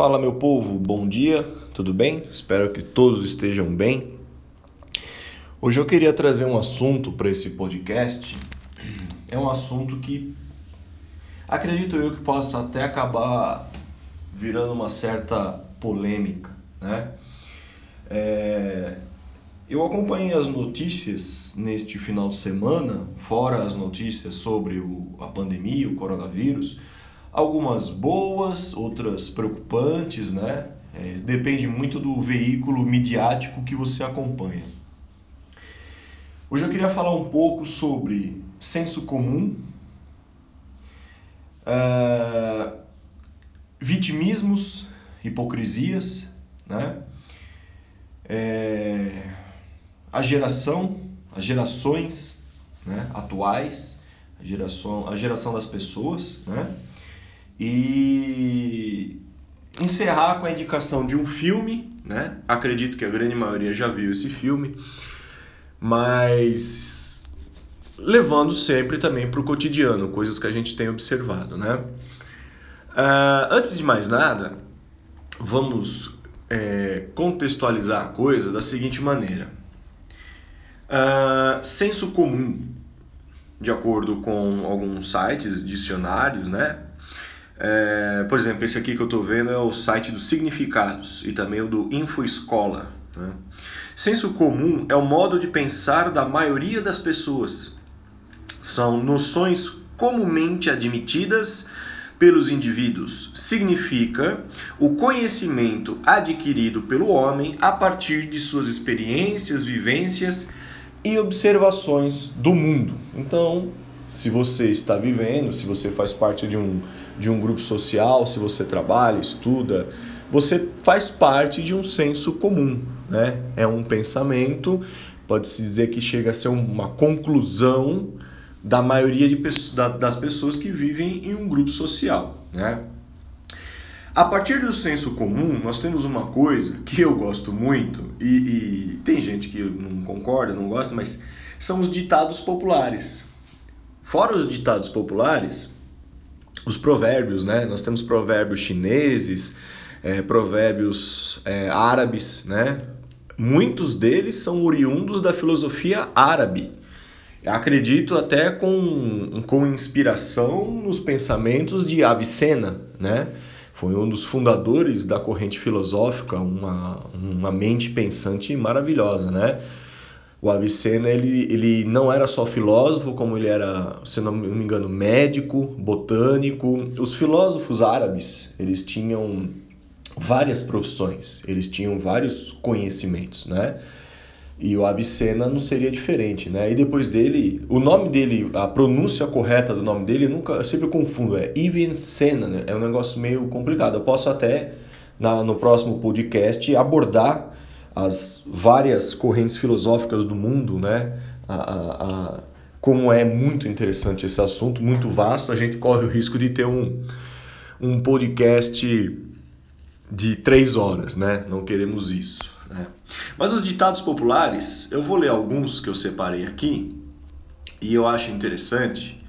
Fala meu povo, bom dia, tudo bem? Espero que todos estejam bem. Hoje eu queria trazer um assunto para esse podcast. É um assunto que acredito eu que possa até acabar virando uma certa polêmica, né? É... Eu acompanhei as notícias neste final de semana, fora as notícias sobre o, a pandemia, o coronavírus algumas boas, outras preocupantes, né? É, depende muito do veículo midiático que você acompanha. Hoje eu queria falar um pouco sobre senso comum, uh, vitimismos, hipocrisias, né? É, a geração, as gerações né, atuais, a geração, a geração das pessoas, né? E encerrar com a indicação de um filme, né? Acredito que a grande maioria já viu esse filme, mas levando sempre também para o cotidiano, coisas que a gente tem observado, né? Uh, antes de mais nada, vamos é, contextualizar a coisa da seguinte maneira: uh, senso comum, de acordo com alguns sites, dicionários, né? É, por exemplo, esse aqui que eu estou vendo é o site dos significados e também o do InfoEscola. Né? Senso comum é o modo de pensar da maioria das pessoas. São noções comumente admitidas pelos indivíduos. Significa o conhecimento adquirido pelo homem a partir de suas experiências, vivências e observações do mundo. Então, se você está vivendo, se você faz parte de um, de um grupo social, se você trabalha, estuda, você faz parte de um senso comum, né? É um pensamento, pode-se dizer que chega a ser uma conclusão da maioria de, das pessoas que vivem em um grupo social, né? A partir do senso comum, nós temos uma coisa que eu gosto muito, e, e tem gente que não concorda, não gosta, mas são os ditados populares. Fora os ditados populares, os provérbios, né? Nós temos provérbios chineses, é, provérbios é, árabes, né? Muitos deles são oriundos da filosofia árabe. Acredito até com, com inspiração nos pensamentos de Avicena, né? Foi um dos fundadores da corrente filosófica, uma, uma mente pensante maravilhosa, né? O Avicena ele, ele não era só filósofo, como ele era, se não me engano, médico, botânico. Os filósofos árabes, eles tinham várias profissões, eles tinham vários conhecimentos, né? E o Avicena não seria diferente, né? E depois dele, o nome dele, a pronúncia correta do nome dele, eu nunca, eu sempre confundo, é Ibn né? É um negócio meio complicado. Eu posso até na, no próximo podcast abordar as várias correntes filosóficas do mundo, né? A, a, a, como é muito interessante esse assunto, muito vasto, a gente corre o risco de ter um, um podcast de três horas, né? Não queremos isso. Né? Mas os ditados populares, eu vou ler alguns que eu separei aqui e eu acho interessante.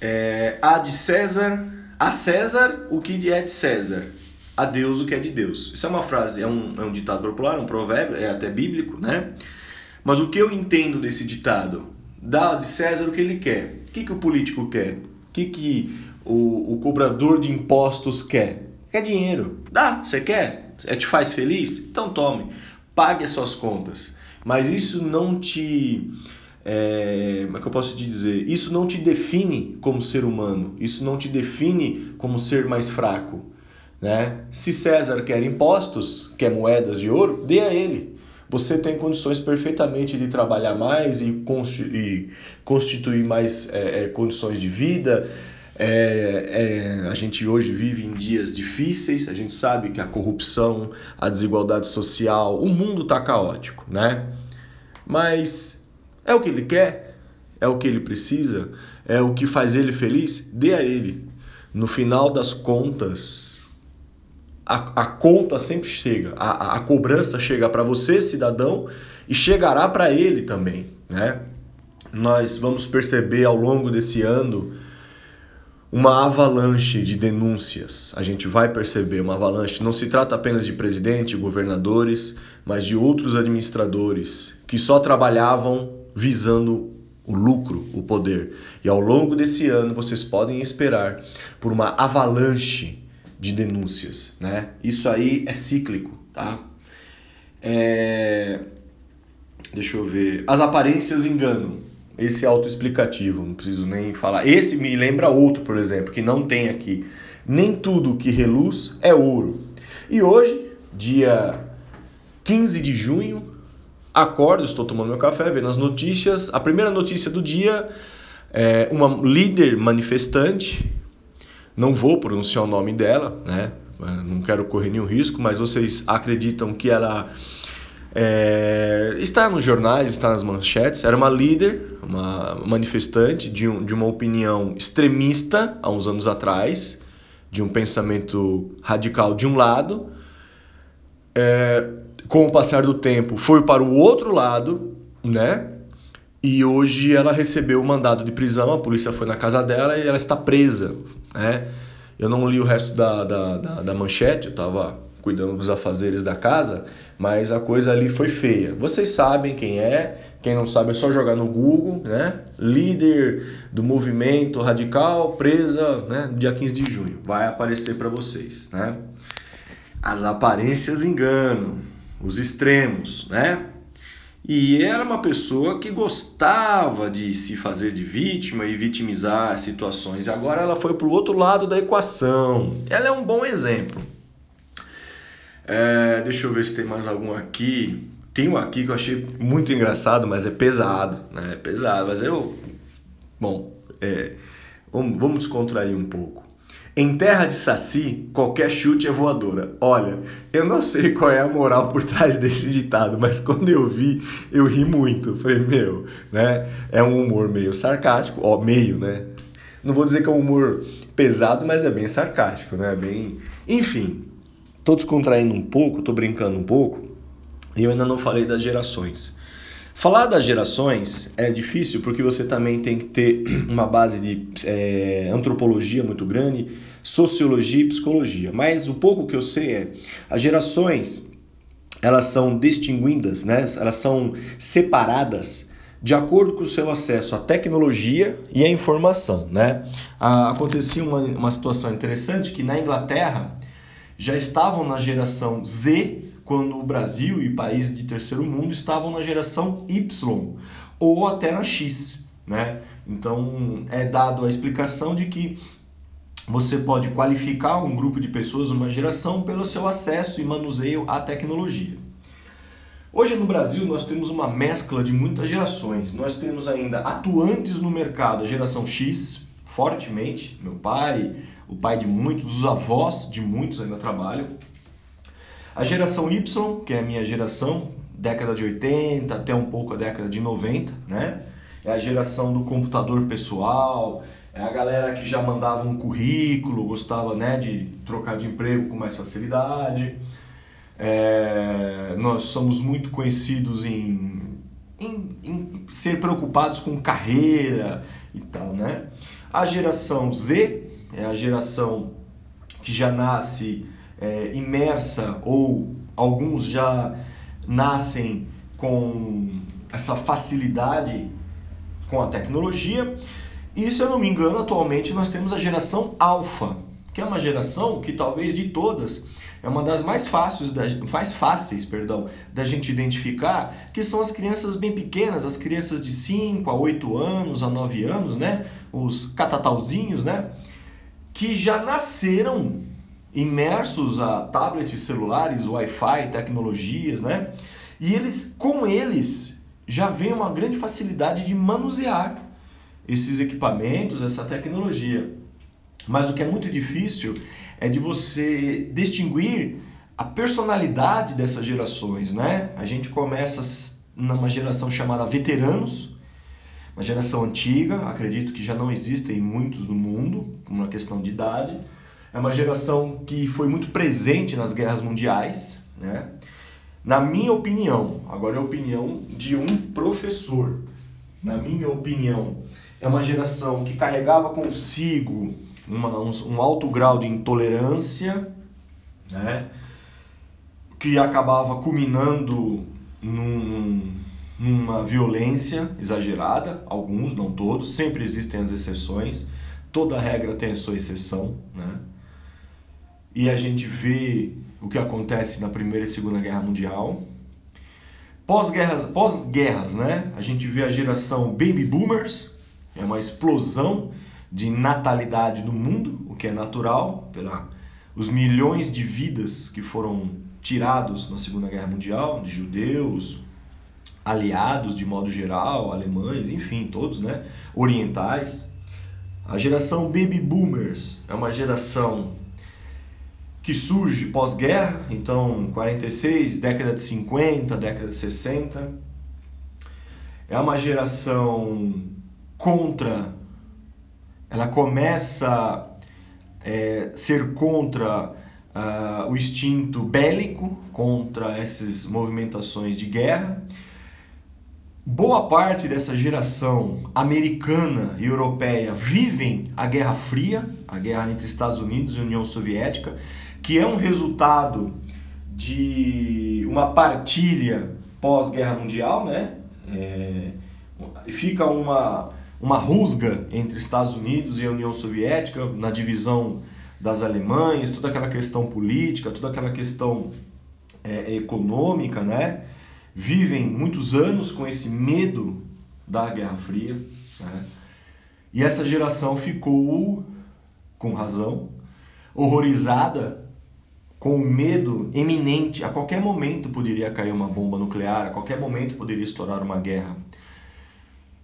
É, a de César, a César o que é de César, a Deus o que é de Deus. Isso é uma frase, é um, é um ditado popular, um provérbio, é até bíblico, né? Mas o que eu entendo desse ditado? Dá de César o que ele quer. O que, que o político quer? O que, que o, o cobrador de impostos quer? Quer dinheiro. Dá, você quer? É, te faz feliz? Então tome. Pague as suas contas. Mas isso não te. É, como é que eu posso te dizer? Isso não te define como ser humano. Isso não te define como ser mais fraco. Né? Se César quer impostos, quer moedas de ouro, dê a ele. Você tem condições perfeitamente de trabalhar mais e, constituir mais é, é, condições de vida. É, é, a gente hoje vive em dias difíceis, a gente sabe que a corrupção, a desigualdade social, o mundo está caótico, né? Mas é o que ele quer, é o que ele precisa, é o que faz ele feliz, dê a ele. No final das contas, a, a conta sempre chega, a, a cobrança chega para você, cidadão, e chegará para ele também, né? Nós vamos perceber ao longo desse ano uma avalanche de denúncias. A gente vai perceber uma avalanche. Não se trata apenas de presidente, governadores, mas de outros administradores que só trabalhavam visando o lucro, o poder. E ao longo desse ano vocês podem esperar por uma avalanche de denúncias, né? Isso aí é cíclico, tá? É... Deixa eu ver. As aparências enganam. Esse é autoexplicativo, não preciso nem falar. Esse me lembra outro, por exemplo, que não tem aqui. Nem tudo que reluz é ouro. E hoje, dia 15 de junho, acordo, estou tomando meu café, vendo as notícias. A primeira notícia do dia é uma líder manifestante, não vou pronunciar o nome dela, né? Não quero correr nenhum risco, mas vocês acreditam que ela é, está nos jornais, está nas manchetes. Era uma líder, uma manifestante de, um, de uma opinião extremista há uns anos atrás, de um pensamento radical de um lado. É, com o passar do tempo, foi para o outro lado, né? E hoje ela recebeu o mandado de prisão, a polícia foi na casa dela e ela está presa, né? Eu não li o resto da, da, da, da manchete, eu estava cuidando dos afazeres da casa, mas a coisa ali foi feia. Vocês sabem quem é, quem não sabe é só jogar no Google, né? Líder do movimento radical presa, né? Dia 15 de junho. Vai aparecer para vocês, né? As aparências enganam, os extremos, né? E era uma pessoa que gostava de se fazer de vítima e vitimizar situações. Agora ela foi para o outro lado da equação. Ela é um bom exemplo. É, deixa eu ver se tem mais algum aqui. Tem um aqui que eu achei muito engraçado, mas é pesado, né? É pesado, mas eu... Bom, é, vamos, vamos descontrair um pouco. Em terra de saci, qualquer chute é voadora. Olha, eu não sei qual é a moral por trás desse ditado, mas quando eu vi, eu ri muito. Falei, meu, né? É um humor meio sarcástico, ó, meio, né? Não vou dizer que é um humor pesado, mas é bem sarcástico, né? Bem, enfim, Tô descontraindo um pouco, tô brincando um pouco, e eu ainda não falei das gerações. Falar das gerações é difícil porque você também tem que ter uma base de é, antropologia muito grande, sociologia e psicologia. Mas o pouco que eu sei é as gerações elas são distinguidas, né? elas são separadas de acordo com o seu acesso à tecnologia e à informação. Né? Ah, acontecia uma, uma situação interessante que na Inglaterra já estavam na geração Z, quando o Brasil e países de terceiro mundo estavam na geração Y ou até na X, né? Então é dado a explicação de que você pode qualificar um grupo de pessoas, uma geração, pelo seu acesso e manuseio à tecnologia. Hoje no Brasil nós temos uma mescla de muitas gerações. Nós temos ainda atuantes no mercado, a geração X, fortemente, meu pai, o pai de muitos, os avós de muitos ainda trabalham. A geração Y, que é a minha geração, década de 80 até um pouco a década de 90, né? É a geração do computador pessoal, é a galera que já mandava um currículo, gostava né, de trocar de emprego com mais facilidade. É, nós somos muito conhecidos em, em, em ser preocupados com carreira e tal, né? A geração Z, é a geração que já nasce é, imersa ou alguns já nascem com essa facilidade com a tecnologia. E se eu não me engano, atualmente nós temos a geração alfa, que é uma geração que talvez de todas é uma das mais fáceis, da, mais fáceis perdão, da gente identificar, que são as crianças bem pequenas, as crianças de 5 a 8 anos, a 9 anos, né? Os catatauzinhos, né? que já nasceram imersos a tablets celulares, Wi-Fi, tecnologias, né? E eles, com eles, já vem uma grande facilidade de manusear esses equipamentos, essa tecnologia. Mas o que é muito difícil é de você distinguir a personalidade dessas gerações, né? A gente começa numa geração chamada veteranos, uma geração antiga, acredito que já não existem muitos no mundo, uma questão de idade. É uma geração que foi muito presente nas guerras mundiais, né? Na minha opinião, agora é a opinião de um professor. Na minha opinião, é uma geração que carregava consigo uma, um, um alto grau de intolerância, né? que acabava culminando num, numa violência exagerada, alguns, não todos, sempre existem as exceções, toda regra tem a sua exceção, né? E a gente vê o que acontece na Primeira e Segunda Guerra Mundial. Pós-guerras, pós-guerras, né? A gente vê a geração Baby Boomers, é uma explosão de natalidade no mundo, o que é natural, pela os milhões de vidas que foram tirados na Segunda Guerra Mundial, de judeus, aliados de modo geral, alemães, enfim, todos, né, orientais. A geração Baby Boomers é uma geração que surge pós-guerra, então 46, década de 50, década de 60. É uma geração contra, ela começa é, ser contra uh, o instinto bélico, contra essas movimentações de guerra Boa parte dessa geração americana e europeia vivem a Guerra Fria, a guerra entre Estados Unidos e União Soviética, que é um resultado de uma partilha pós-guerra mundial, né? É, fica uma, uma rusga entre Estados Unidos e a União Soviética na divisão das Alemanhas, toda aquela questão política, toda aquela questão é, econômica, né? vivem muitos anos com esse medo da Guerra Fria. Né? E essa geração ficou, com razão, horrorizada com o medo eminente. A qualquer momento poderia cair uma bomba nuclear, a qualquer momento poderia estourar uma guerra.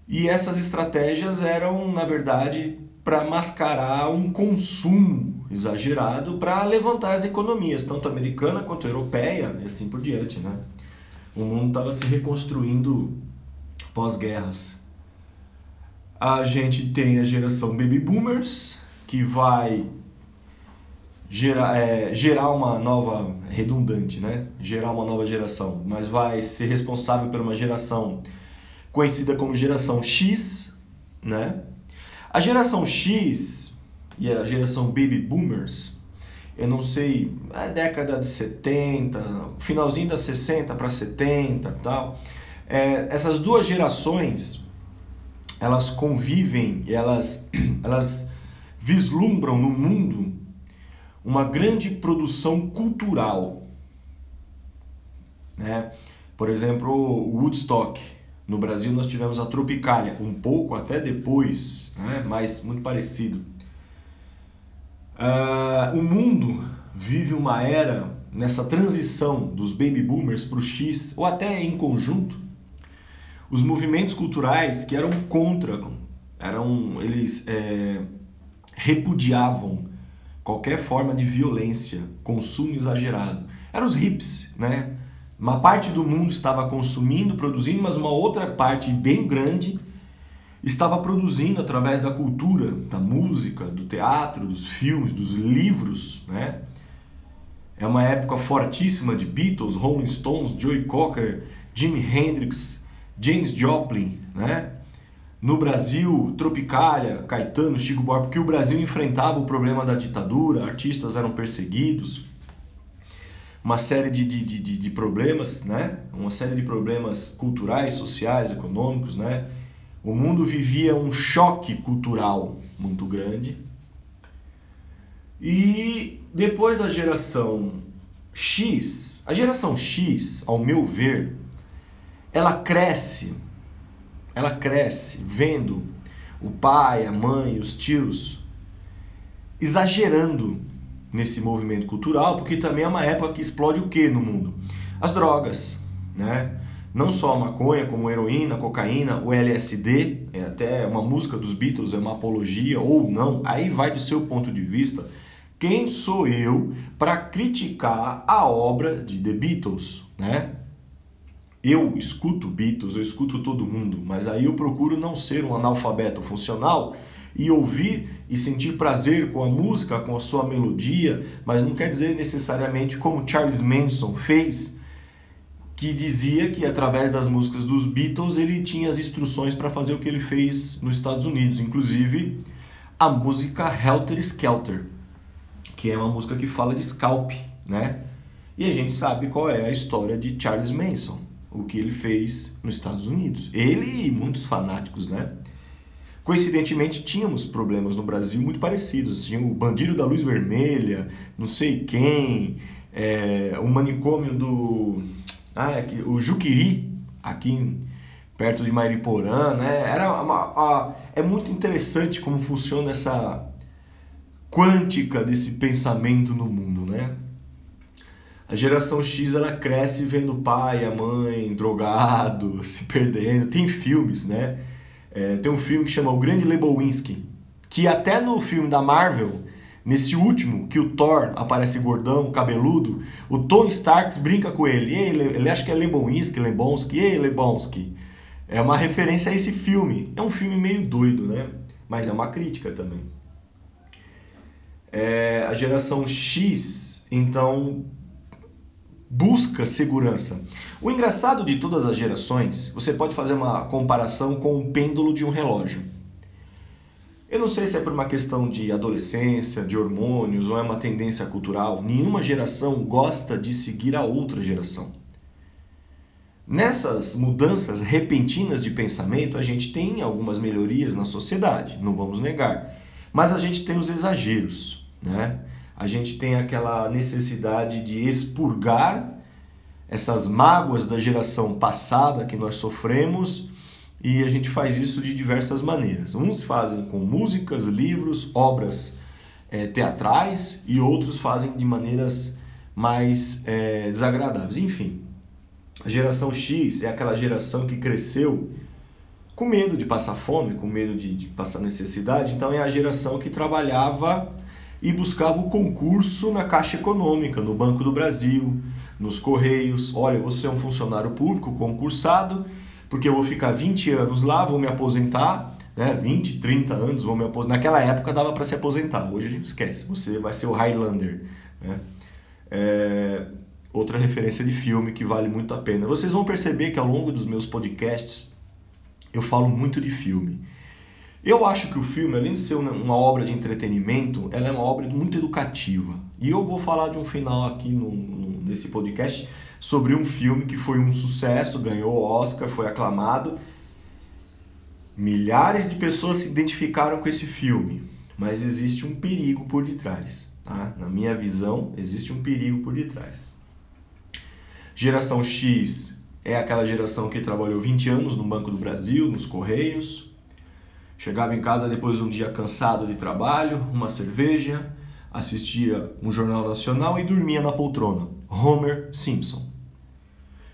E essas estratégias eram, na verdade, para mascarar um consumo exagerado para levantar as economias, tanto americana quanto europeia e assim por diante, né? O mundo estava se reconstruindo pós-guerras. A gente tem a geração Baby Boomers, que vai gerar, é, gerar uma nova, redundante, né? Gerar uma nova geração, mas vai ser responsável por uma geração conhecida como geração X, né? A geração X e a geração Baby Boomers eu não sei, a década de 70, finalzinho das 60 para 70 tal. É, essas duas gerações, elas convivem, elas, elas vislumbram no mundo uma grande produção cultural. Né? Por exemplo, o Woodstock. No Brasil nós tivemos a Tropicália, um pouco até depois, né? mas muito parecido. Uh, o mundo vive uma era nessa transição dos baby boomers para o X, ou até em conjunto. Os movimentos culturais que eram contra, eram eles é, repudiavam qualquer forma de violência, consumo exagerado. Eram os hips, né? Uma parte do mundo estava consumindo, produzindo, mas uma outra parte bem grande estava produzindo através da cultura, da música, do teatro, dos filmes, dos livros, né? É uma época fortíssima de Beatles, Rolling Stones, Joey Cocker, Jimi Hendrix, James Joplin, né? No Brasil, Tropicália, Caetano, Chico Buarque, porque o Brasil enfrentava o problema da ditadura, artistas eram perseguidos, uma série de, de, de, de problemas, né? Uma série de problemas culturais, sociais, econômicos, né? O mundo vivia um choque cultural muito grande. E depois da geração X, a geração X, ao meu ver, ela cresce, ela cresce vendo o pai, a mãe, os tios exagerando nesse movimento cultural, porque também é uma época que explode o que no mundo? As drogas, né? não só a maconha, como heroína, cocaína, o LSD, é até uma música dos Beatles, é uma apologia ou não, aí vai do seu ponto de vista. Quem sou eu para criticar a obra de The Beatles, né? Eu escuto Beatles, eu escuto todo mundo, mas aí eu procuro não ser um analfabeto funcional e ouvir e sentir prazer com a música, com a sua melodia, mas não quer dizer necessariamente como Charles Manson fez, que dizia que através das músicas dos Beatles ele tinha as instruções para fazer o que ele fez nos Estados Unidos, inclusive a música Helter Skelter, que é uma música que fala de scalp, né? E a gente sabe qual é a história de Charles Manson, o que ele fez nos Estados Unidos. Ele e muitos fanáticos, né? Coincidentemente, tínhamos problemas no Brasil muito parecidos. Tinha o Bandido da Luz Vermelha, não sei quem, é, o manicômio do. Ah, é o Juquiri, aqui perto de Mariporã, né? Era uma, uma, é muito interessante como funciona essa quântica desse pensamento no mundo, né? A geração X ela cresce vendo o pai, a mãe drogado, se perdendo. Tem filmes, né? É, tem um filme que chama O Grande Lebowski, que até no filme da Marvel, nesse último, que o Thor aparece gordão, cabeludo, o Tony Stark brinca com ele. Ei, ele acha que é Lebowski, Lebowski, ei, Lebowski. É uma referência a esse filme. É um filme meio doido, né? Mas é uma crítica também. É, a geração X, então, busca segurança. O engraçado de todas as gerações, você pode fazer uma comparação com o pêndulo de um relógio. Eu não sei se é por uma questão de adolescência, de hormônios ou é uma tendência cultural, nenhuma geração gosta de seguir a outra geração. Nessas mudanças repentinas de pensamento, a gente tem algumas melhorias na sociedade, não vamos negar. Mas a gente tem os exageros, né? A gente tem aquela necessidade de expurgar essas mágoas da geração passada que nós sofremos e a gente faz isso de diversas maneiras. Uns fazem com músicas, livros, obras é, teatrais e outros fazem de maneiras mais é, desagradáveis. Enfim, a geração X é aquela geração que cresceu com medo de passar fome, com medo de, de passar necessidade, então é a geração que trabalhava e buscava o concurso na Caixa Econômica, no Banco do Brasil, nos Correios. Olha, você é um funcionário público concursado, porque eu vou ficar 20 anos lá, vou me aposentar, né? 20, 30 anos, vou me aposentar. Naquela época dava para se aposentar, hoje a gente esquece, você vai ser o Highlander. Né? É... Outra referência de filme que vale muito a pena. Vocês vão perceber que ao longo dos meus podcasts eu falo muito de filme. Eu acho que o filme, além de ser uma obra de entretenimento, ela é uma obra muito educativa. E eu vou falar de um final aqui no, no, nesse podcast sobre um filme que foi um sucesso, ganhou Oscar, foi aclamado. Milhares de pessoas se identificaram com esse filme, mas existe um perigo por detrás. Tá? Na minha visão, existe um perigo por detrás. Geração X é aquela geração que trabalhou 20 anos no Banco do Brasil, nos Correios, Chegava em casa depois de um dia cansado de trabalho, uma cerveja, assistia um jornal nacional e dormia na poltrona. Homer Simpson.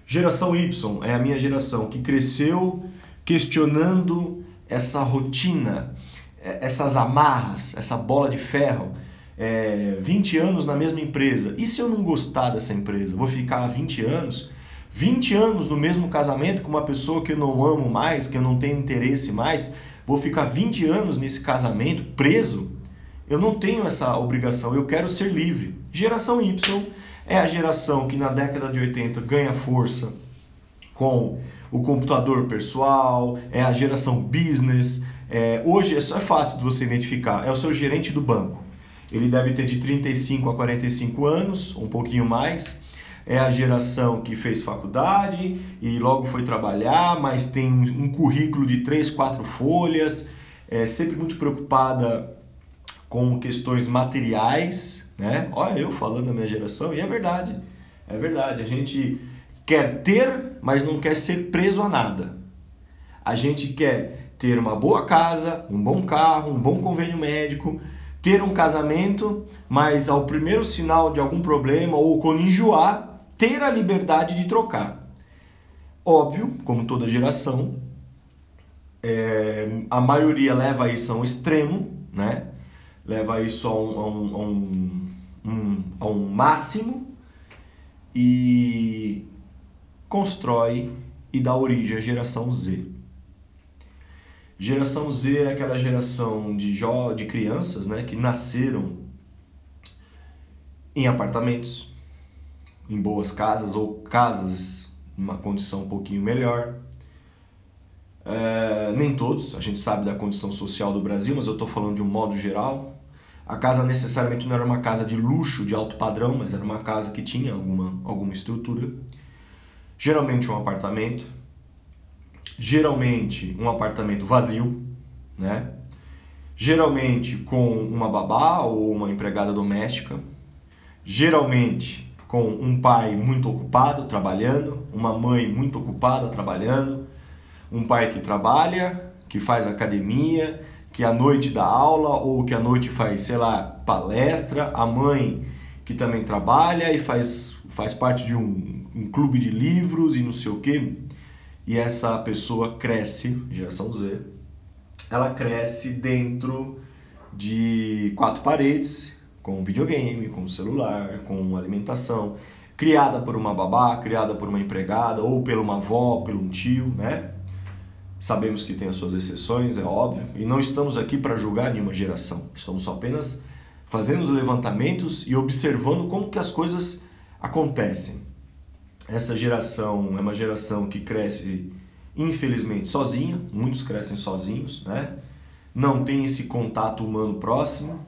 Geração Y é a minha geração que cresceu questionando essa rotina, é, essas amarras, essa bola de ferro. É, 20 anos na mesma empresa. E se eu não gostar dessa empresa? Vou ficar 20 anos? 20 anos no mesmo casamento com uma pessoa que eu não amo mais, que eu não tenho interesse mais? Vou ficar 20 anos nesse casamento preso, eu não tenho essa obrigação, eu quero ser livre. Geração Y é a geração que na década de 80 ganha força com o computador pessoal, é a geração business. É, hoje é só é fácil de você identificar, é o seu gerente do banco. Ele deve ter de 35 a 45 anos, um pouquinho mais é a geração que fez faculdade e logo foi trabalhar, mas tem um currículo de três, quatro folhas, é sempre muito preocupada com questões materiais, né? Olha eu falando da minha geração e é verdade, é verdade. A gente quer ter, mas não quer ser preso a nada. A gente quer ter uma boa casa, um bom carro, um bom convênio médico, ter um casamento, mas ao primeiro sinal de algum problema ou quando enjoar, ter a liberdade de trocar. Óbvio, como toda geração, é, a maioria leva isso a um extremo, né? leva isso a um, a um, a um, um, a um máximo e constrói e dá origem à geração Z. Geração Z é aquela geração de, jo de crianças né, que nasceram em apartamentos, em boas casas ou casas numa condição um pouquinho melhor. É, nem todos, a gente sabe da condição social do Brasil, mas eu estou falando de um modo geral. A casa necessariamente não era uma casa de luxo, de alto padrão, mas era uma casa que tinha alguma, alguma estrutura. Geralmente um apartamento. Geralmente um apartamento vazio, né? Geralmente com uma babá ou uma empregada doméstica. Geralmente com um pai muito ocupado trabalhando, uma mãe muito ocupada trabalhando, um pai que trabalha, que faz academia, que à noite dá aula ou que à noite faz, sei lá, palestra, a mãe que também trabalha e faz, faz parte de um, um clube de livros e não sei o que. E essa pessoa cresce, geração Z, ela cresce dentro de quatro paredes, com videogame, com celular, com alimentação, criada por uma babá, criada por uma empregada, ou pela uma avó, pelo um tio, né? Sabemos que tem as suas exceções, é óbvio, e não estamos aqui para julgar nenhuma geração. Estamos apenas fazendo os levantamentos e observando como que as coisas acontecem. Essa geração é uma geração que cresce infelizmente sozinha, muitos crescem sozinhos, né? Não tem esse contato humano próximo,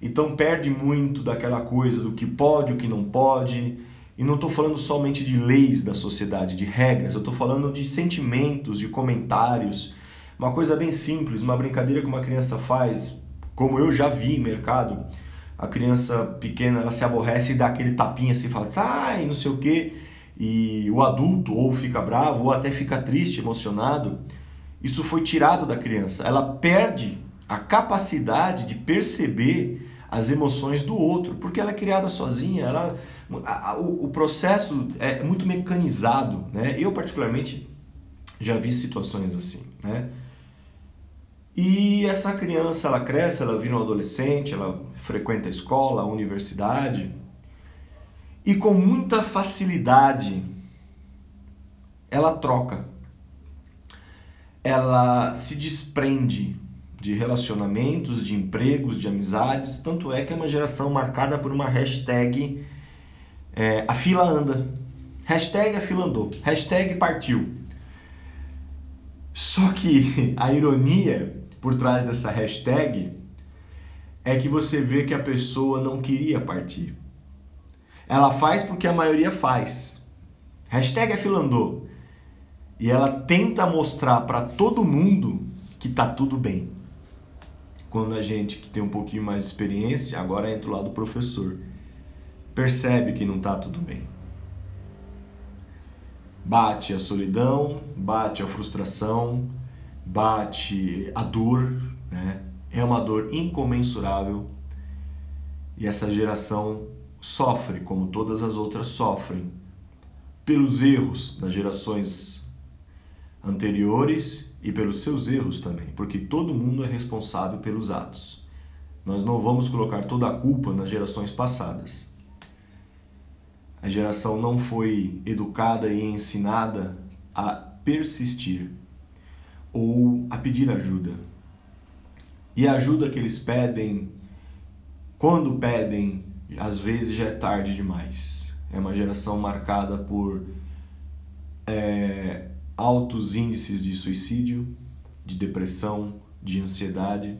então perde muito daquela coisa do que pode, o que não pode, e não estou falando somente de leis da sociedade, de regras, eu estou falando de sentimentos, de comentários. Uma coisa bem simples, uma brincadeira que uma criança faz, como eu já vi em mercado, a criança pequena ela se aborrece e dá aquele tapinha assim, fala, sai, não sei o quê, e o adulto ou fica bravo ou até fica triste, emocionado. Isso foi tirado da criança. Ela perde a capacidade de perceber as emoções do outro, porque ela é criada sozinha, ela, a, a, o, o, processo é muito mecanizado, né? Eu particularmente já vi situações assim, né? E essa criança, ela cresce, ela vira um adolescente, ela frequenta a escola, a universidade, e com muita facilidade ela troca, ela se desprende de relacionamentos, de empregos, de amizades. Tanto é que é uma geração marcada por uma hashtag é, a fila anda. Hashtag a fila andou. Hashtag partiu. Só que a ironia por trás dessa hashtag é que você vê que a pessoa não queria partir. Ela faz porque a maioria faz. Hashtag a fila andou. E ela tenta mostrar para todo mundo que tá tudo bem quando a gente que tem um pouquinho mais de experiência, agora entra o lado do professor, percebe que não está tudo bem. Bate a solidão, bate a frustração, bate a dor, né? É uma dor incomensurável e essa geração sofre, como todas as outras sofrem, pelos erros das gerações anteriores e pelos seus erros também, porque todo mundo é responsável pelos atos. Nós não vamos colocar toda a culpa nas gerações passadas. A geração não foi educada e ensinada a persistir ou a pedir ajuda. E a ajuda que eles pedem, quando pedem, às vezes já é tarde demais. É uma geração marcada por é, altos índices de suicídio, de depressão, de ansiedade.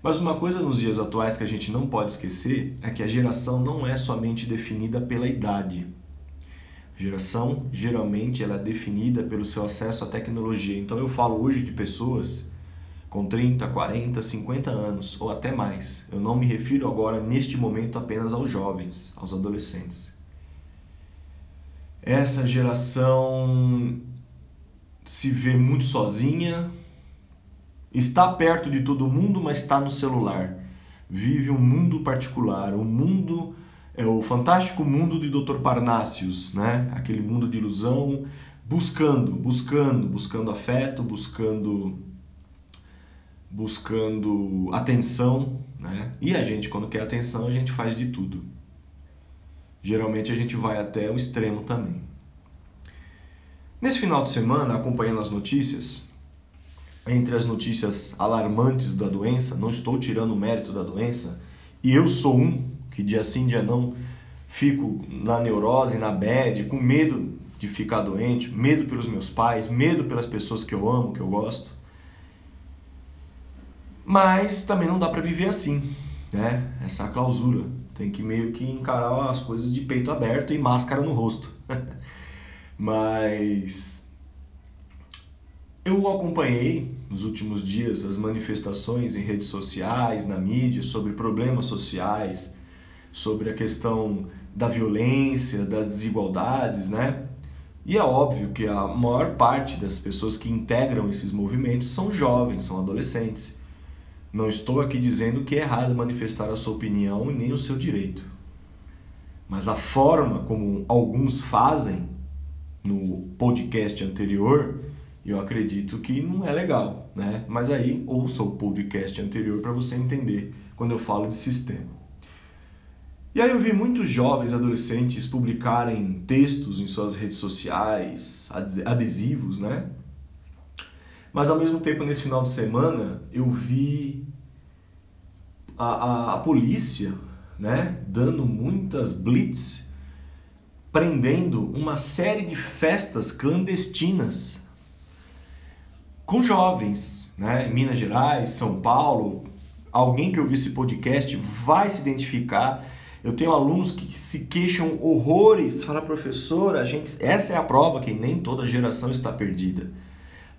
Mas uma coisa nos dias atuais que a gente não pode esquecer é que a geração não é somente definida pela idade. A geração, geralmente, ela é definida pelo seu acesso à tecnologia. Então eu falo hoje de pessoas com 30, 40, 50 anos ou até mais. Eu não me refiro agora, neste momento, apenas aos jovens, aos adolescentes. Essa geração se vê muito sozinha, está perto de todo mundo, mas está no celular. Vive um mundo particular, um mundo é o fantástico mundo de Dr. Parnassius, né? Aquele mundo de ilusão, buscando, buscando, buscando afeto, buscando buscando atenção, né? E a gente quando quer atenção, a gente faz de tudo. Geralmente a gente vai até o extremo também. Nesse final de semana, acompanhando as notícias, entre as notícias alarmantes da doença, não estou tirando o mérito da doença, e eu sou um que dia sim, dia não, fico na neurose, na bad, com medo de ficar doente, medo pelos meus pais, medo pelas pessoas que eu amo, que eu gosto. Mas também não dá para viver assim, né? Essa clausura. Tem que meio que encarar as coisas de peito aberto e máscara no rosto. Mas eu acompanhei nos últimos dias as manifestações em redes sociais, na mídia, sobre problemas sociais, sobre a questão da violência, das desigualdades, né? E é óbvio que a maior parte das pessoas que integram esses movimentos são jovens, são adolescentes. Não estou aqui dizendo que é errado manifestar a sua opinião nem o seu direito. Mas a forma como alguns fazem no podcast anterior, eu acredito que não é legal, né? Mas aí ouça o podcast anterior para você entender quando eu falo de sistema. E aí eu vi muitos jovens adolescentes publicarem textos em suas redes sociais, adesivos, né? Mas ao mesmo tempo, nesse final de semana, eu vi a, a, a polícia né, dando muitas blitz, prendendo uma série de festas clandestinas com jovens, né? Minas Gerais, São Paulo. Alguém que ouviu esse podcast vai se identificar eu tenho alunos que se queixam horrores, fala professor, a gente, essa é a prova que nem toda geração está perdida.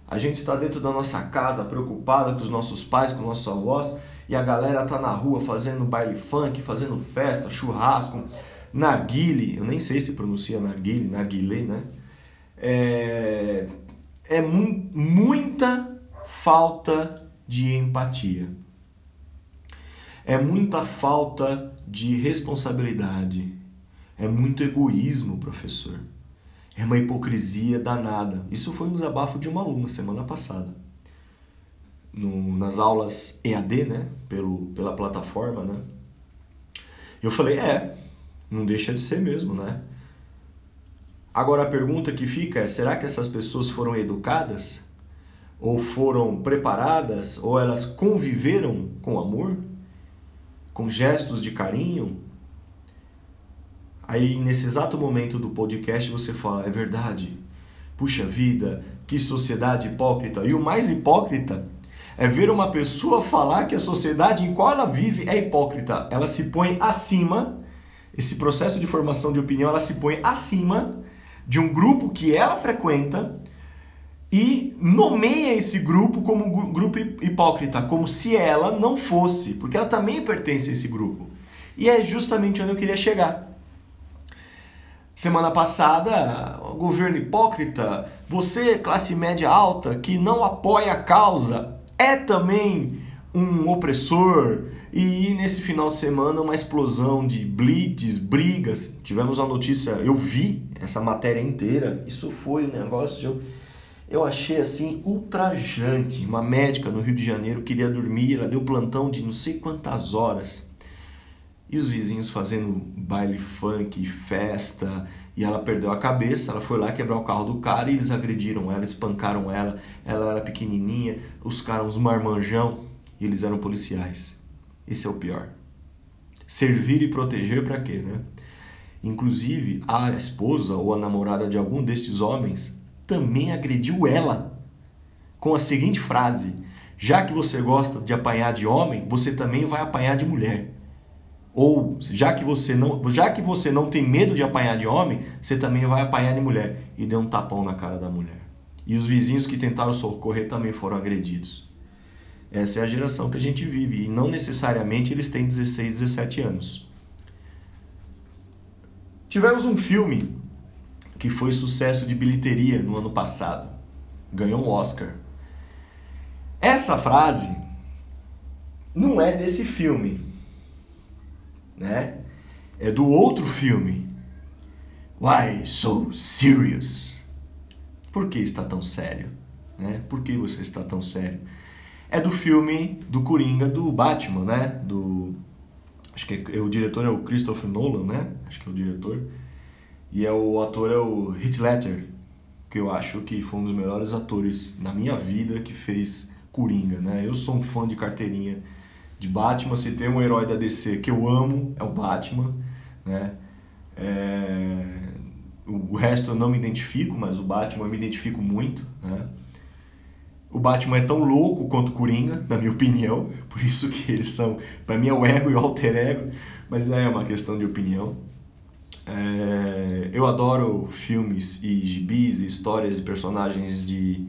A gente está dentro da nossa casa preocupada com os nossos pais, com nossos avós, e a galera tá na rua fazendo baile funk, fazendo festa, churrasco, narguile, eu nem sei se pronuncia narguile, narguilé, né? É, é mu muita falta de empatia. É muita falta de responsabilidade. É muito egoísmo, professor. É uma hipocrisia danada. Isso foi um desabafo de uma aluna semana passada. No, nas aulas EAD, né? Pelo, pela plataforma, né? Eu falei, é, não deixa de ser mesmo, né? Agora a pergunta que fica é: será que essas pessoas foram educadas? Ou foram preparadas? Ou elas conviveram com amor? com gestos de carinho, aí nesse exato momento do podcast você fala: é verdade, puxa vida, que sociedade hipócrita. E o mais hipócrita é ver uma pessoa falar que a sociedade em qual ela vive é hipócrita. Ela se põe acima, esse processo de formação de opinião, ela se põe acima de um grupo que ela frequenta e nomeia esse grupo como grupo hipócrita, como se ela não fosse, porque ela também pertence a esse grupo. E é justamente onde eu queria chegar. Semana passada, o governo hipócrita, você, classe média alta, que não apoia a causa, é também um opressor. E nesse final de semana, uma explosão de blitz, brigas. Tivemos uma notícia, eu vi essa matéria inteira. Isso foi um negócio. De eu achei assim ultrajante. Uma médica no Rio de Janeiro queria dormir, ela deu plantão de não sei quantas horas. E os vizinhos fazendo baile funk, festa, e ela perdeu a cabeça, ela foi lá quebrar o carro do cara e eles agrediram ela, espancaram ela. Ela era pequenininha, os caras uns marmanjão, e eles eram policiais. Esse é o pior. Servir e proteger para quê, né? Inclusive, a esposa ou a namorada de algum destes homens também agrediu ela com a seguinte frase: Já que você gosta de apanhar de homem, você também vai apanhar de mulher. Ou já que você não, já que você não tem medo de apanhar de homem, você também vai apanhar de mulher e deu um tapão na cara da mulher. E os vizinhos que tentaram socorrer também foram agredidos. Essa é a geração que a gente vive e não necessariamente eles têm 16, 17 anos. Tivemos um filme que foi sucesso de bilheteria no ano passado. Ganhou um Oscar. Essa frase não é desse filme, né? É do outro filme. Why so serious? Por que está tão sério? Né? Por que você está tão sério? É do filme do Coringa do Batman, né? Do acho que é, o diretor é o Christopher Nolan, né? Acho que é o diretor. E é o ator é o Heath Ledger, que eu acho que foi um dos melhores atores na minha vida que fez Coringa, né? Eu sou um fã de carteirinha de Batman, se tem um herói da DC que eu amo, é o Batman, né? É... O resto eu não me identifico, mas o Batman eu me identifico muito, né? O Batman é tão louco quanto o Coringa, na minha opinião, por isso que eles são, para mim é o ego e o alter ego, mas é uma questão de opinião. É, eu adoro filmes e gibis e histórias de personagens de,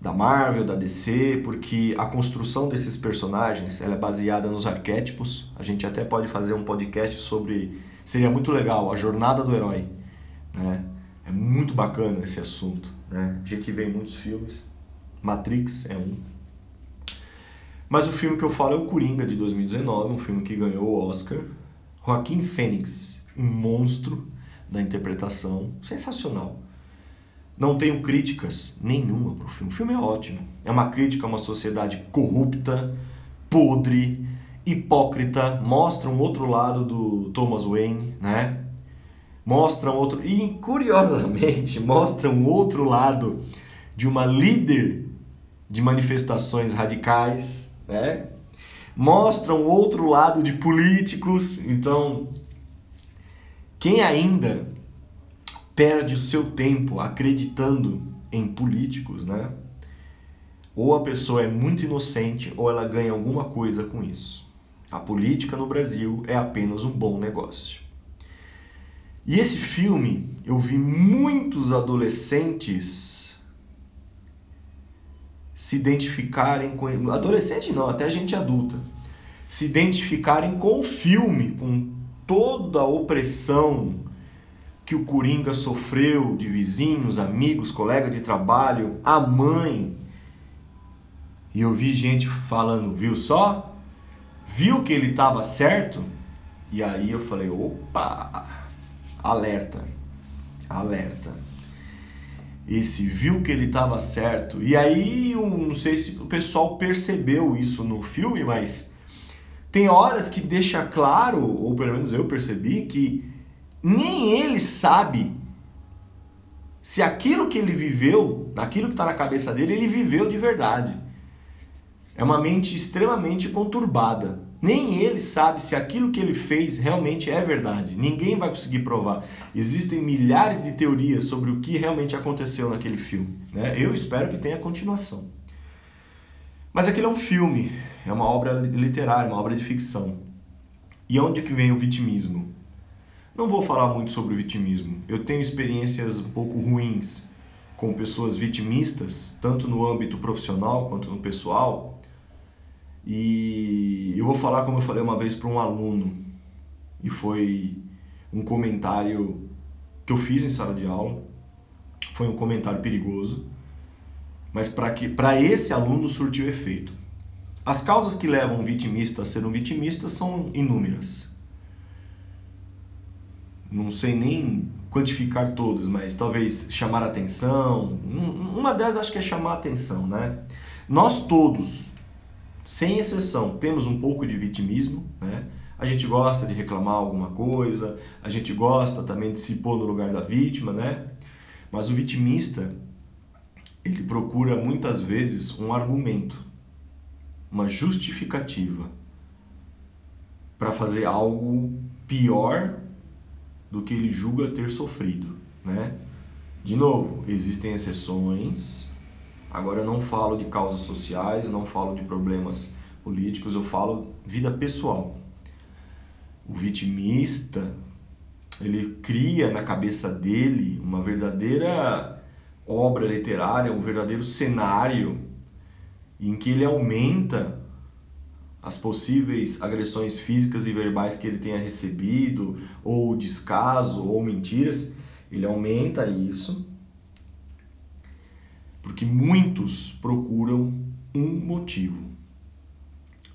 da Marvel, da DC, porque a construção desses personagens ela é baseada nos arquétipos. A gente até pode fazer um podcast sobre. Seria muito legal, a jornada do herói. Né? É muito bacana esse assunto. Né? A gente vê em muitos filmes. Matrix é um. Mas o filme que eu falo é o Coringa de 2019, um filme que ganhou o Oscar. Joaquim Fênix, um monstro da interpretação, sensacional. Não tenho críticas nenhuma para o filme. O filme é ótimo. É uma crítica a uma sociedade corrupta, podre, hipócrita. Mostra um outro lado do Thomas Wayne, né? Mostra um outro. E curiosamente, mostra um outro lado de uma líder de manifestações radicais, né? Mostra um outro lado de políticos. Então, quem ainda perde o seu tempo acreditando em políticos, né? Ou a pessoa é muito inocente ou ela ganha alguma coisa com isso. A política no Brasil é apenas um bom negócio. E esse filme, eu vi muitos adolescentes se identificarem com adolescente não, até gente adulta, se identificarem com o filme, com toda a opressão, que o Coringa sofreu de vizinhos, amigos, colegas de trabalho, a mãe. E eu vi gente falando, viu só? Viu que ele estava certo? E aí eu falei, opa, alerta, alerta. Esse viu que ele estava certo. E aí, eu não sei se o pessoal percebeu isso no filme, mas tem horas que deixa claro, ou pelo menos eu percebi, que nem ele sabe se aquilo que ele viveu, aquilo que está na cabeça dele, ele viveu de verdade. É uma mente extremamente conturbada. Nem ele sabe se aquilo que ele fez realmente é verdade. Ninguém vai conseguir provar. Existem milhares de teorias sobre o que realmente aconteceu naquele filme. Né? Eu espero que tenha continuação. Mas aquele é um filme, é uma obra literária, uma obra de ficção. E onde que vem o vitimismo? Não vou falar muito sobre o vitimismo. Eu tenho experiências um pouco ruins com pessoas vitimistas, tanto no âmbito profissional quanto no pessoal. E eu vou falar como eu falei uma vez para um aluno, e foi um comentário que eu fiz em sala de aula. Foi um comentário perigoso, mas para esse aluno surtiu efeito. As causas que levam um vitimista a ser um vitimista são inúmeras não sei nem quantificar todas, mas talvez chamar atenção. Uma delas acho que é chamar atenção, né? Nós todos, sem exceção, temos um pouco de vitimismo, né? A gente gosta de reclamar alguma coisa, a gente gosta também de se pôr no lugar da vítima, né? Mas o vitimista, ele procura muitas vezes um argumento, uma justificativa para fazer algo pior do que ele julga ter sofrido, né? De novo, existem exceções. Agora eu não falo de causas sociais, não falo de problemas políticos, eu falo vida pessoal. O vitimista, ele cria na cabeça dele uma verdadeira obra literária, um verdadeiro cenário em que ele aumenta as possíveis agressões físicas e verbais que ele tenha recebido, ou descaso, ou mentiras, ele aumenta isso, porque muitos procuram um motivo.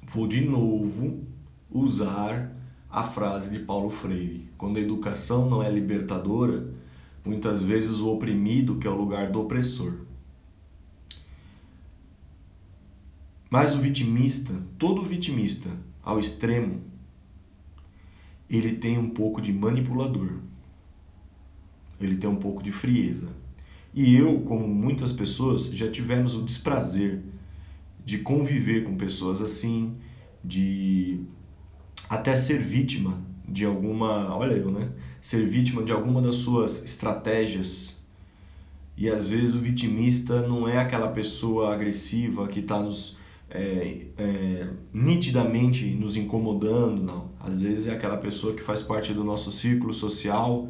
Vou de novo usar a frase de Paulo Freire: quando a educação não é libertadora, muitas vezes o oprimido que é o lugar do opressor. Mas o vitimista, todo vitimista ao extremo, ele tem um pouco de manipulador. Ele tem um pouco de frieza. E eu, como muitas pessoas, já tivemos o desprazer de conviver com pessoas assim, de até ser vítima de alguma, olha eu, né? Ser vítima de alguma das suas estratégias. E às vezes o vitimista não é aquela pessoa agressiva que está nos é, é, nitidamente nos incomodando, não. Às vezes é aquela pessoa que faz parte do nosso círculo social,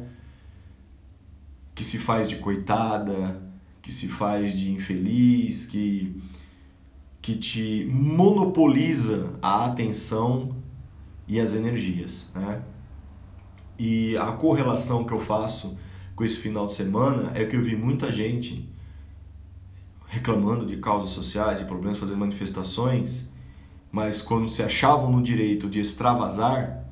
que se faz de coitada, que se faz de infeliz, que, que te monopoliza a atenção e as energias, né? E a correlação que eu faço com esse final de semana é que eu vi muita gente reclamando de causas sociais e problemas, fazendo manifestações, mas quando se achavam no direito de extravasar,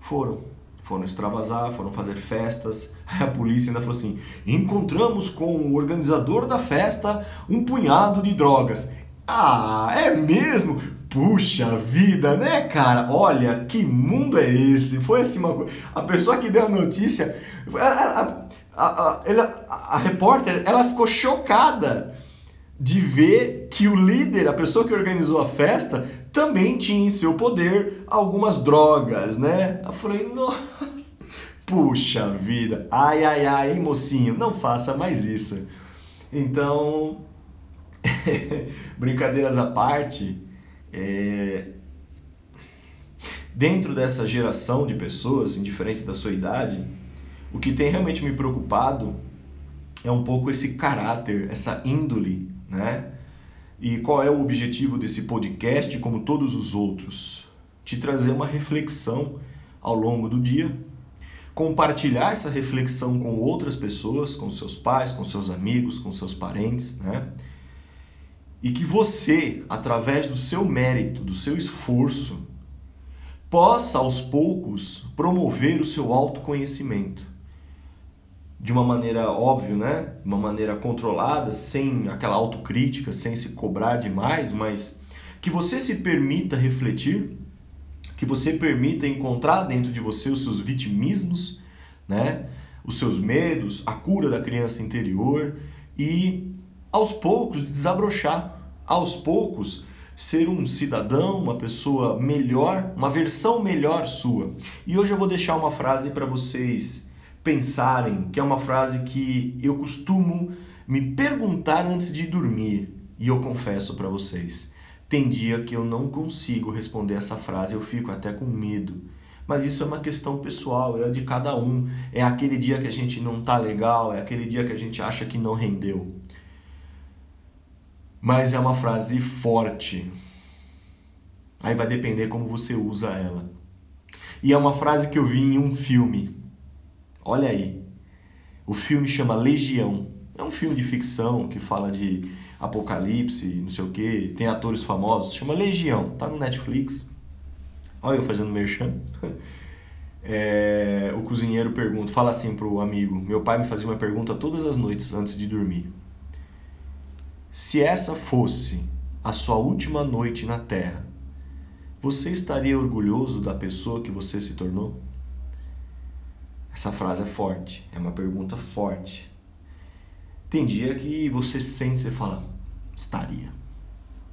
foram. Foram extravasar, foram fazer festas. A polícia ainda falou assim: encontramos com o organizador da festa um punhado de drogas. Ah, é mesmo? Puxa vida, né, cara? Olha, que mundo é esse? Foi assim uma coisa. A pessoa que deu a notícia, a, a, a, a, a repórter, ela ficou chocada de ver que o líder, a pessoa que organizou a festa, também tinha em seu poder algumas drogas, né? Eu falei, nossa, puxa vida, ai, ai, ai, mocinho, não faça mais isso. Então, brincadeiras à parte, é... dentro dessa geração de pessoas, indiferente da sua idade, o que tem realmente me preocupado é um pouco esse caráter, essa índole né? E qual é o objetivo desse podcast, como todos os outros? Te trazer uma reflexão ao longo do dia, compartilhar essa reflexão com outras pessoas, com seus pais, com seus amigos, com seus parentes, né? E que você, através do seu mérito, do seu esforço, possa aos poucos promover o seu autoconhecimento de uma maneira óbvia, né? Uma maneira controlada, sem aquela autocrítica, sem se cobrar demais, mas que você se permita refletir, que você permita encontrar dentro de você os seus vitimismos, né? Os seus medos, a cura da criança interior e aos poucos desabrochar, aos poucos ser um cidadão, uma pessoa melhor, uma versão melhor sua. E hoje eu vou deixar uma frase para vocês pensarem, que é uma frase que eu costumo me perguntar antes de dormir, e eu confesso para vocês, tem dia que eu não consigo responder essa frase, eu fico até com medo. Mas isso é uma questão pessoal, é de cada um. É aquele dia que a gente não tá legal, é aquele dia que a gente acha que não rendeu. Mas é uma frase forte. Aí vai depender como você usa ela. E é uma frase que eu vi em um filme. Olha aí. O filme chama Legião. É um filme de ficção que fala de apocalipse, não sei o que, tem atores famosos, chama Legião, tá no Netflix. Olha eu fazendo merchan. É, o cozinheiro pergunta, fala assim pro amigo: Meu pai me fazia uma pergunta todas as noites antes de dormir. Se essa fosse a sua última noite na Terra, você estaria orgulhoso da pessoa que você se tornou? Essa frase é forte, é uma pergunta forte. Tem dia que você sente, você fala, estaria.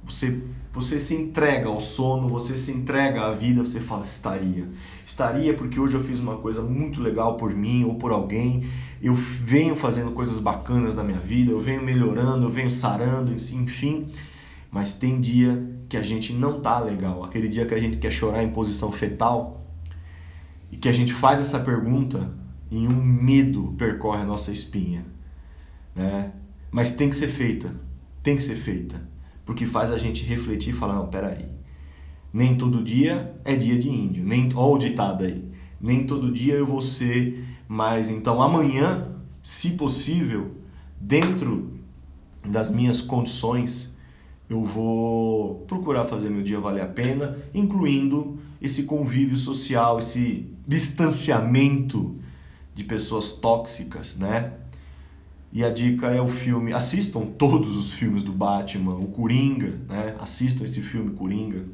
Você, você se entrega ao sono, você se entrega à vida, você fala, estaria. Estaria porque hoje eu fiz uma coisa muito legal por mim ou por alguém, eu venho fazendo coisas bacanas na minha vida, eu venho melhorando, eu venho sarando, enfim. Mas tem dia que a gente não tá legal, aquele dia que a gente quer chorar em posição fetal, e que a gente faz essa pergunta e um medo percorre a nossa espinha, né? Mas tem que ser feita, tem que ser feita, porque faz a gente refletir e falar, não, peraí, nem todo dia é dia de índio, nem, ó o ditado aí, nem todo dia eu vou ser, mas então amanhã, se possível, dentro das minhas condições, eu vou procurar fazer meu dia valer a pena, incluindo esse convívio social, esse distanciamento de pessoas tóxicas, né? E a dica é o filme, assistam todos os filmes do Batman, o Coringa, né? Assistam esse filme Coringa.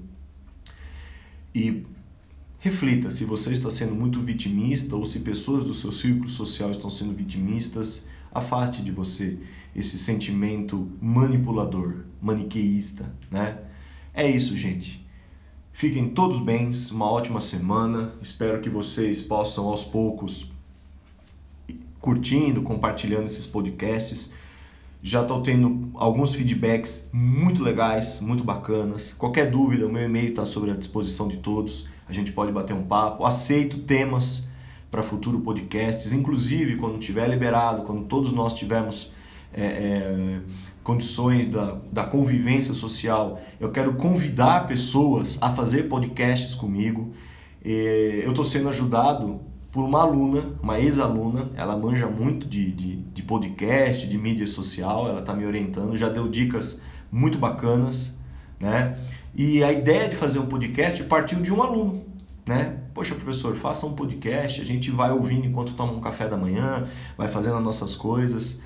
E reflita se você está sendo muito vitimista ou se pessoas do seu círculo social estão sendo vitimistas, afaste de você esse sentimento manipulador, maniqueísta, né? É isso, gente. Fiquem todos bens, uma ótima semana. Espero que vocês possam aos poucos curtindo, compartilhando esses podcasts. Já estou tendo alguns feedbacks muito legais, muito bacanas. Qualquer dúvida, o meu e-mail está sobre a disposição de todos. A gente pode bater um papo. Aceito temas para futuro podcasts, inclusive quando tiver liberado, quando todos nós tivermos é, é, condições da, da convivência social, eu quero convidar pessoas a fazer podcasts comigo. eu estou sendo ajudado por uma aluna, uma ex-aluna, ela manja muito de, de, de podcast, de mídia social, ela está me orientando, já deu dicas muito bacanas, né? E a ideia de fazer um podcast partiu de um aluno, né? Poxa, professor, faça um podcast, a gente vai ouvindo enquanto toma um café da manhã, vai fazendo as nossas coisas.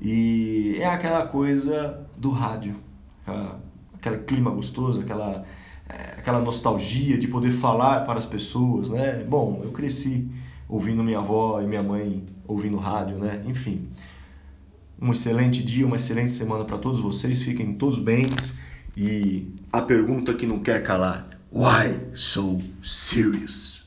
E é aquela coisa do rádio, aquela, aquele clima gostoso, aquela, é, aquela nostalgia de poder falar para as pessoas, né? Bom, eu cresci ouvindo minha avó e minha mãe ouvindo rádio, né? Enfim, um excelente dia, uma excelente semana para todos vocês, fiquem todos bem. E a pergunta que não quer calar: Why so serious?